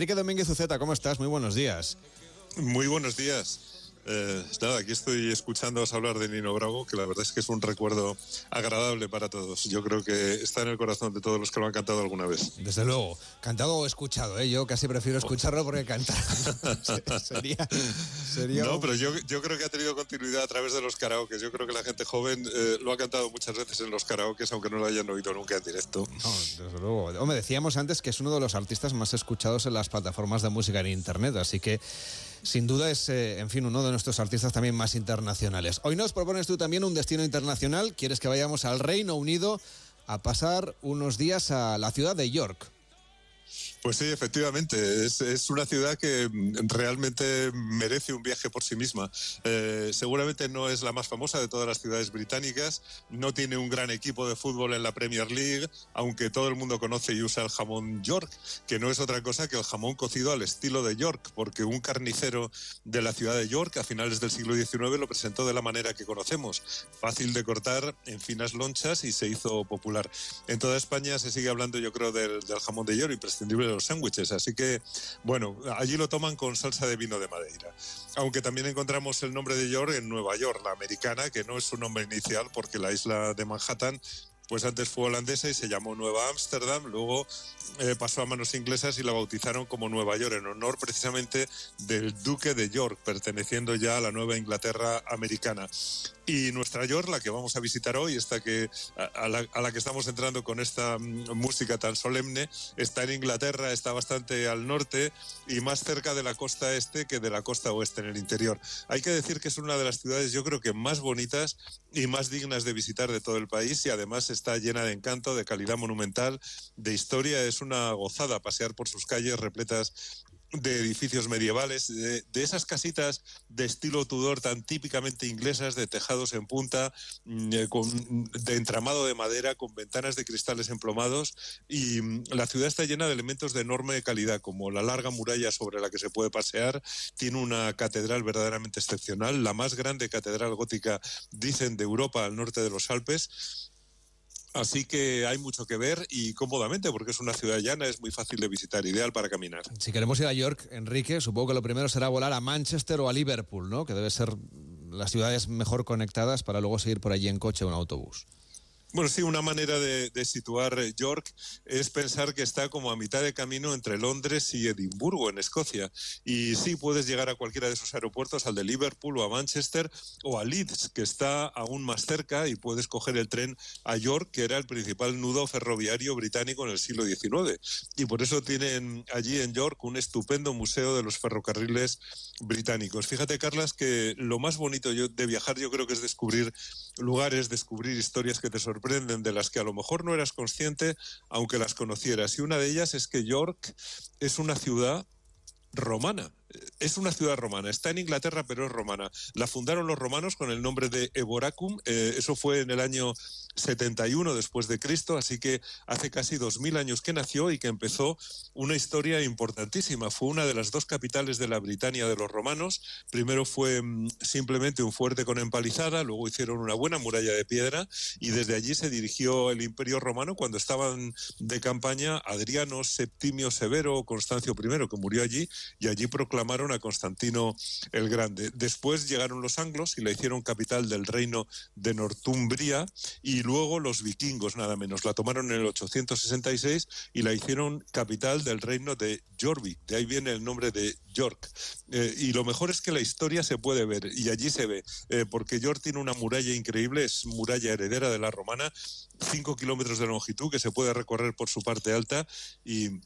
Enrique Domínguez Uceta, ¿cómo estás? Muy buenos días. Muy buenos días. Eh, nada, aquí estoy escuchándoos hablar de Nino Bravo, que la verdad es que es un recuerdo agradable para todos. Yo creo que está en el corazón de todos los que lo han cantado alguna vez. Desde luego, cantado o escuchado, ¿eh? yo casi prefiero escucharlo porque cantar sería, sería, No, pero yo, yo, creo que ha tenido continuidad a través de los karaoke. Yo creo que la gente joven eh, lo ha cantado muchas veces en los karaoke, aunque no lo hayan oído nunca en directo. No, desde luego. Hombre, decíamos antes que es uno de los artistas más escuchados en las plataformas de música en Internet, así que sin duda es, eh, en fin, uno de nuestros artistas también más internacionales. Hoy nos propones tú también un destino internacional. Quieres que vayamos al Reino Unido a pasar unos días a la ciudad de York. Pues sí, efectivamente. Es, una ciudad que realmente merece un viaje por sí misma. Eh, seguramente no es la más famosa de todas las ciudades británicas. No tiene un gran equipo de fútbol en la Premier League, aunque todo el mundo conoce y usa el jamón York, que no es otra cosa que el jamón cocido al estilo de York, porque un carnicero de la ciudad de York a finales del siglo XIX lo presentó de la manera que conocemos. Fácil de cortar en finas lonchas y se hizo popular. En toda España se sigue hablando, yo creo, del, del jamón de York, imprescindible los sándwiches. Así que, bueno, allí lo toman con salsa de vino de Madeira. Aunque también encontramos el nombre de York en Nueva York, la americana, que no es su nombre inicial porque la isla de Manhattan pues antes fue holandesa y se llamó Nueva Ámsterdam, luego eh, pasó a manos inglesas y la bautizaron como Nueva York, en honor precisamente del duque de York, perteneciendo ya a la Nueva Inglaterra americana. Y nuestra York, la que vamos a visitar hoy, esta que, a, la, que estamos entrando con esta mm, música tan solemne, está en Inglaterra, está bastante al norte y más cerca de la costa este que de la costa oeste en el interior. Hay que decir que es una de las ciudades, yo creo que más bonitas y más dignas de visitar de todo el país y además es está llena de encanto, de calidad monumental, de historia. Es una gozada pasear por sus calles repletas de edificios medievales, de, esas casitas de estilo Tudor tan típicamente inglesas, de tejados en punta, mm, eh, de entramado de madera, con ventanas de cristales emplomados. Y mm, la ciudad está llena de elementos de enorme calidad, como la larga muralla sobre la que se puede pasear. Tiene una catedral verdaderamente excepcional, la más grande catedral gótica, dicen, de Europa al norte de los Alpes Así que hay mucho que ver y cómodamente, porque es una ciudad llana, es muy fácil de visitar, ideal para caminar. Si queremos ir a York, Enrique, supongo que lo primero será volar a Manchester o a Liverpool, ¿no? Que debe ser las ciudades mejor conectadas para luego seguir por allí en coche o en autobús. Bueno, sí, una manera de, situar eh, York es pensar que está como a mitad de camino entre Londres y Edimburgo, en Escocia. Y sí, puedes llegar a cualquiera de esos aeropuertos, al de Liverpool o a Manchester o a Leeds, que está aún más cerca, y puedes coger el tren a York, que era el principal nudo ferroviario británico en el siglo XIX. Y por eso tienen allí en York un estupendo museo de los ferrocarriles británicos. Fíjate, Carlas, que lo más bonito de viajar yo creo que es descubrir lugares, descubrir historias que te sorprenden, de las que a lo mejor no eras consciente, aunque las conocieras. Y una de ellas es que York es una ciudad romana. Es una ciudad romana, está en Inglaterra, pero es romana. La fundaron los romanos con el nombre de Eboracum, eh, eso fue en el año 71 después de Cristo, así que hace casi 2000 años que nació y que empezó una historia importantísima. Fue una de las dos capitales de la Britania de los romanos. Primero fue mm, simplemente un fuerte con empalizada, luego hicieron una buena muralla de piedra y desde allí se dirigió el Imperio Romano cuando estaban de campaña Adriano, Septimio Severo, Constancio I, que murió allí, y allí proclamaron a Constantino el Grande. Después llegaron los anglos y la hicieron capital del reino de Northumbria y luego los vikingos, nada menos. La tomaron en el 866 y la hicieron capital del reino de Jorvik. De ahí viene el nombre de York. Eh, y lo mejor es que la historia se puede ver y allí se ve, eh, porque York tiene una muralla increíble, es muralla heredera de la romana, cinco kilómetros de longitud que se puede recorrer por su parte alta y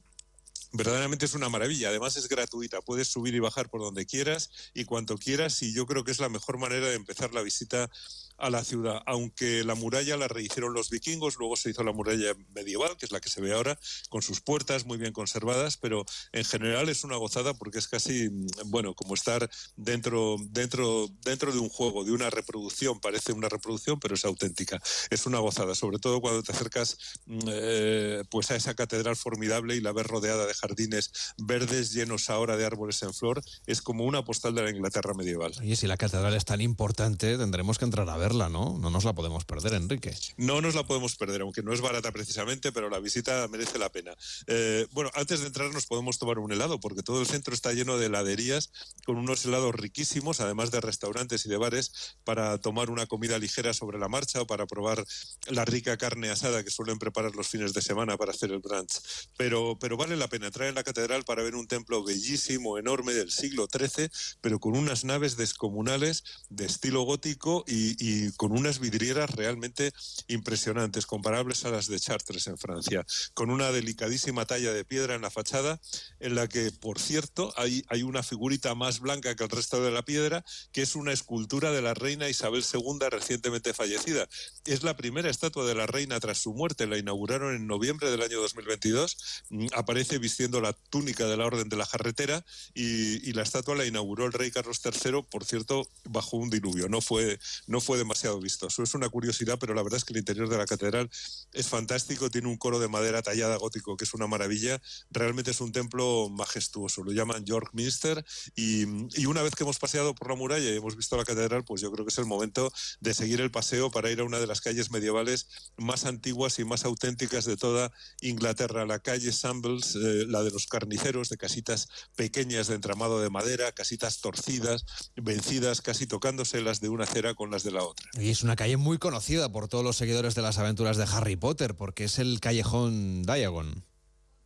verdaderamente es una maravilla. Además es gratuita, puedes subir y bajar por donde quieras y cuanto quieras y yo creo que es la mejor manera de empezar la visita a la ciudad, aunque la muralla la rehicieron los vikingos, luego se hizo la muralla medieval, que es la que se ve ahora, con sus puertas muy bien conservadas, pero en general es una gozada porque es casi, bueno, como estar dentro, dentro, dentro de un juego, de una reproducción, parece una reproducción, pero es auténtica. Es una gozada, sobre todo cuando te acercas mm, eh, pues a esa catedral formidable y la ves rodeada de jardines verdes llenos ahora de árboles en flor, es como una postal de la Inglaterra medieval. Y si la catedral es tan importante, tendremos que entrar a ¿no? No nos la podemos perder, Enrique. No nos la podemos perder, aunque no es barata precisamente, pero la visita merece la pena. Eh, bueno, antes de entrar nos podemos tomar un helado, porque todo el centro está lleno de heladerías con unos helados riquísimos, además de restaurantes y de bares, para tomar una comida ligera sobre la marcha o para probar la rica carne asada que suelen preparar los fines de semana para hacer el brunch. Pero, pero vale la pena entrar en la catedral para ver un templo bellísimo, enorme, del siglo XIII, pero con unas naves descomunales de estilo gótico y con unas vidrieras realmente impresionantes, comparables a las de Chartres en Francia, con una delicadísima talla de piedra en la fachada, en la que, por cierto, hay, hay una figurita más blanca que el resto de la piedra, que es una escultura de la reina Isabel II recientemente fallecida. Es la primera estatua de la reina tras su muerte, la inauguraron en noviembre del año 2022, mm, aparece vistiendo la túnica de la Orden de la Jarretera y, la estatua la inauguró el rey Carlos III, por cierto, bajo un diluvio, no fue, no fue demasiado vistoso. Es una curiosidad, pero la verdad es que el interior de la catedral es fantástico, tiene un coro de madera tallada gótico que es una maravilla, realmente es un templo majestuoso, lo llaman York Minster y, una vez que hemos paseado por la muralla y hemos visto la catedral, pues yo creo que es el momento de seguir el paseo para ir a una de las calles medievales más antiguas y más auténticas de toda Inglaterra, la calle Sambles, eh, la de los carniceros, de casitas pequeñas de entramado de madera, casitas torcidas, vencidas, casi tocándose las de una acera con las de la otra. Y es una calle muy conocida por todos los seguidores de las aventuras de Harry Potter, porque es el callejón Diagon.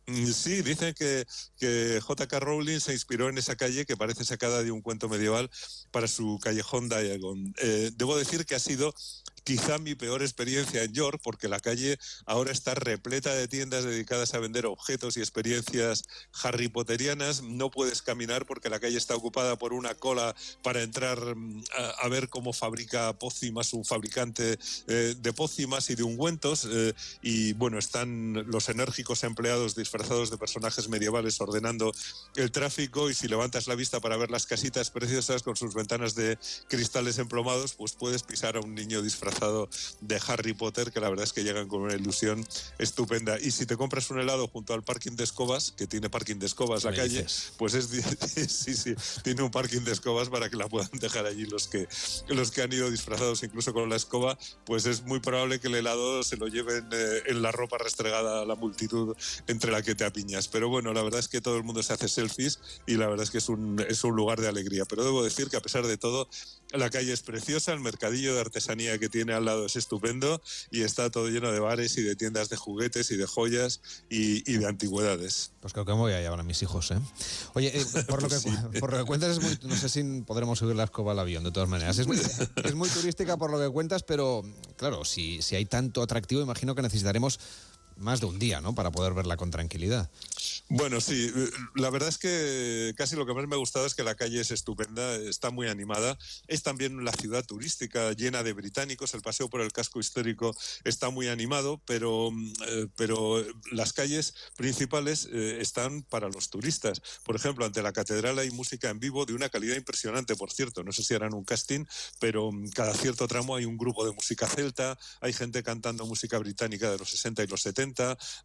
Mm, sí, dicen que, que J.K. Rowling se inspiró en esa calle que parece sacada de un cuento medieval para su callejón Diagon. Eh, debo decir que ha sido quizá mi peor experiencia en York, porque la calle ahora está repleta de tiendas dedicadas a vender objetos y experiencias Harry Potterianas. No puedes caminar porque la calle está ocupada por una cola para entrar mm, a, ver cómo fabrica pócimas un fabricante eh, de pócimas y de ungüentos. Eh, y bueno, están los enérgicos empleados disfrazados de personajes medievales ordenando el tráfico. Y si levantas la vista para ver las casitas preciosas con sus ventanas de cristales emplomados, pues puedes pisar a un niño disfrazado de Harry Potter, que la verdad es que llegan con una ilusión estupenda. Y si te compras un helado junto al parking de escobas, que tiene parking de escobas la calle, dices? pues es sí, sí, tiene un parking de escobas para que la puedan dejar allí los que los que han ido disfrazados incluso con la escoba, pues es muy probable que el helado se lo lleven eh, en la ropa restregada a la multitud entre la que te apiñas. Pero bueno, la verdad es que todo el mundo se hace selfies y la verdad es que es un, es un lugar de alegría. Pero debo decir que a pesar de todo, la calle es preciosa, el mercadillo de artesanía que tiene al lado es estupendo y está todo lleno de bares y de tiendas de juguetes y de joyas y, y de antigüedades. Pues creo que me voy a llevar a mis hijos, ¿eh? Oye, eh, por, lo que, Sí. por lo que cuentas, es muy, no sé si podremos subir la escoba al avión, de todas maneras. Es muy, es muy turística por lo que cuentas, pero claro, si, si hay tanto atractivo, imagino que necesitaremos más de un día, ¿no? Para poder verla con tranquilidad. Bueno, sí, la verdad es que casi lo que más me ha gustado es que la calle es estupenda, está muy animada. Es también la ciudad turística llena de británicos, el paseo por el casco histórico está muy animado, pero, mm, eh, pero las calles principales eh, están para los turistas. Por ejemplo, ante la catedral hay música en vivo de una calidad impresionante, por cierto. No sé si harán un casting, pero mm, cada cierto tramo hay un grupo de música celta, hay gente cantando música británica de los 60 y los 70,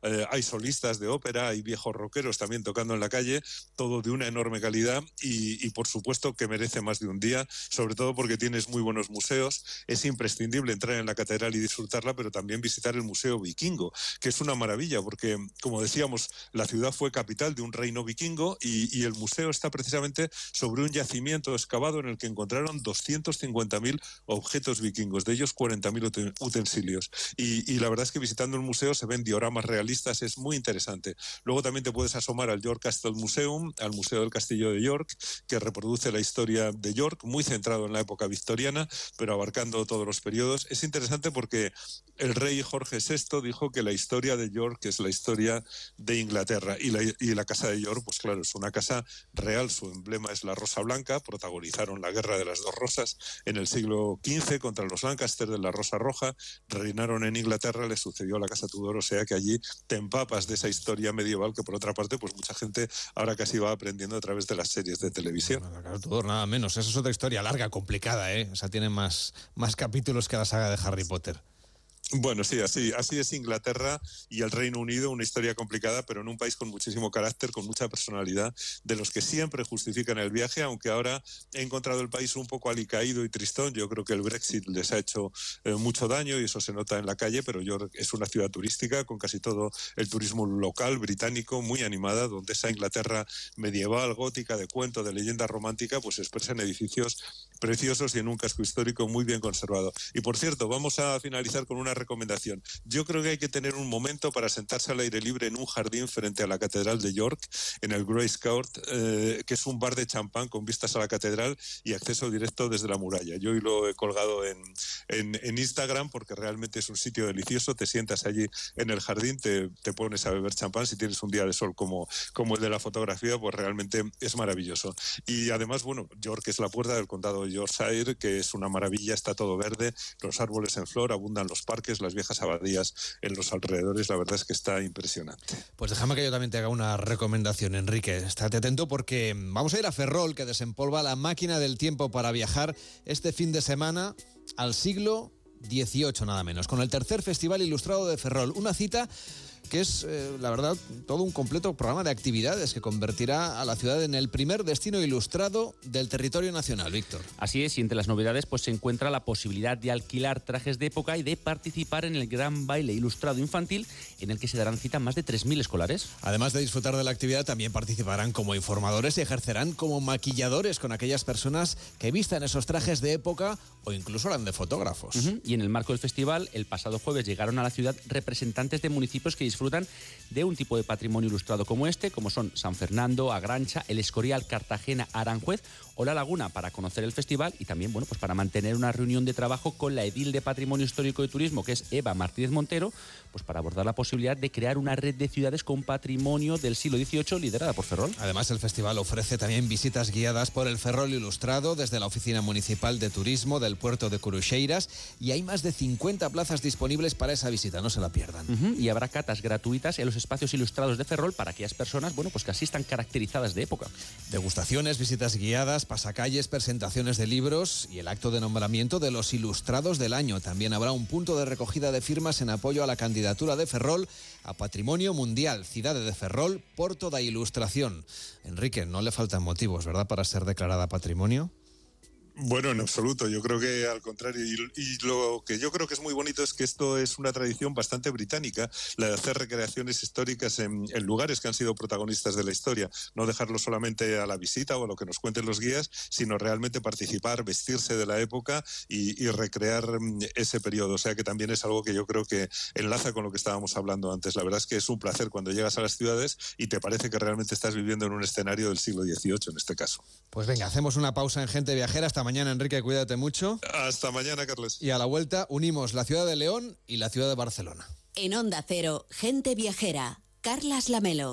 eh, hay solistas de ópera, hay viejos rockeros también tocando en la calle, todo de una enorme calidad y, por supuesto que merece más de un día, sobre todo porque tienes muy buenos museos. Es imprescindible entrar en la catedral y disfrutarla, pero también visitar el Museo Vikingo, que es una maravilla porque, como decíamos, la ciudad fue capital de un reino vikingo y, el museo está precisamente sobre un yacimiento excavado en el que encontraron 250.000 objetos vikingos, de ellos 40.000 utensilios. Y, y, la verdad es que visitando el museo se ven dioramas realistas, es muy interesante. Luego también te puedes asomar al York Castle Museum, al Museo del Castillo de York, que reproduce la historia de York, muy centrado en la época victoriana, pero abarcando todos los periodos. Es interesante porque el rey Jorge VI dijo que la historia de York es la historia de Inglaterra y la, y la casa de York, pues claro, es una casa real, su emblema es la rosa blanca, protagonizaron la guerra de las dos rosas en el siglo XV contra los Lancaster de la rosa roja, reinaron en Inglaterra, le sucedió a la casa Tudor, o sea que allí te empapas de esa historia medieval que por otra parte, pues mucha gente ahora casi va aprendiendo a través de las series de televisión. La casa Tudor, nada menos, esa es otra historia larga, complicada, ¿eh? O sea, tiene más, más capítulos que la saga de Harry Potter. Bueno, sí, así, así es Inglaterra y el Reino Unido, una historia complicada, pero en un país con muchísimo carácter, con mucha personalidad, de los que siempre justifican el viaje, aunque ahora he encontrado el país un poco alicaído y tristón. Yo creo que el Brexit les ha hecho eh, mucho daño y eso se nota en la calle, pero York es una ciudad turística con casi todo el turismo local británico muy animada, donde esa Inglaterra medieval, gótica, de cuento, de leyenda romántica, pues se expresa en edificios preciosos y en un casco histórico muy bien conservado. Y por cierto, vamos a finalizar con una recomendación. Yo creo que hay que tener un momento para sentarse al aire libre en un jardín frente a la Catedral de York, en el Grace Court, eh, que es un bar de champán con vistas a la catedral y acceso directo desde la muralla. Yo lo he colgado en, en, Instagram porque realmente es un sitio delicioso. Te sientas allí en el jardín, te, te, pones a beber champán. Si tienes un día de sol como, como el de la fotografía, pues realmente es maravilloso. Y además, bueno, York es la puerta del condado de Yorkshire, que es una maravilla, está todo verde, los árboles en flor, abundan los parques, las viejas abadías en los alrededores, la verdad es que está impresionante. Pues déjame que yo también te haga una recomendación, Enrique. Estate atento porque vamos a ir a Ferrol, que desempolva la máquina del tiempo para viajar este fin de semana al siglo XVIII, nada menos, con el tercer Festival Ilustrado de Ferrol. Una cita que es, eh, la verdad, todo un completo programa de actividades que convertirá a la ciudad en el primer destino ilustrado del territorio nacional, Víctor. Así es, y entre las novedades pues se encuentra la posibilidad de alquilar trajes de época y de participar en el gran baile ilustrado infantil en el que se darán cita más de 3.000 escolares. Además de disfrutar de la actividad, también participarán como informadores y ejercerán como maquilladores con aquellas personas que vistan esos trajes de época o incluso harán de fotógrafos. Y en el marco del festival, el pasado jueves llegaron a la ciudad representantes de municipios que disfrutan de un tipo de patrimonio ilustrado como este, como son San Fernando, Agrancha, El Escorial, Cartagena, Aranjuez o La Laguna, para conocer el festival y también bueno, pues para mantener una reunión de trabajo con la edil de Patrimonio Histórico y Turismo, que es Eva Martínez Montero, pues para abordar la posibilidad de crear una red de ciudades con patrimonio del siglo XVIII liderada por Ferrol. Además, el festival ofrece también visitas guiadas por el Ferrol Ilustrado desde la Oficina Municipal de Turismo del puerto de Curucheiras y hay más de 50 plazas disponibles para esa visita, no se la pierdan. Y habrá catas gratuitas en los espacios ilustrados de Ferrol para aquellas personas, bueno, pues que así están caracterizadas de época. Degustaciones, visitas guiadas, pasacalles, presentaciones de libros y el acto de nombramiento de los ilustrados del año. También habrá un punto de recogida de firmas en apoyo a la candidatura de Ferrol a Patrimonio Mundial, Ciudad de Ferrol, Porto da Ilustración. Enrique, no le faltan motivos, ¿verdad?, para ser declarada patrimonio. Bueno, en absoluto. Yo creo que al contrario. Y, lo que yo creo que es muy bonito es que esto es una tradición bastante británica, la de hacer recreaciones históricas en, lugares que han sido protagonistas de la historia. No dejarlo solamente a la visita o a lo que nos cuenten los guías, sino realmente participar, vestirse de la época y, recrear mm, ese periodo. O sea que también es algo que yo creo que enlaza con lo que estábamos hablando antes. La verdad es que es un placer cuando llegas a las ciudades y te parece que realmente estás viviendo en un escenario del siglo XVIII en este caso. Pues venga, hacemos una pausa en Gente Viajera. Hasta mañana, Enrique, cuídate mucho. Hasta mañana, Carlos. Y a la vuelta unimos la ciudad de León y la ciudad de Barcelona. En Onda Cero, Gente Viajera, Carlas Lamelo.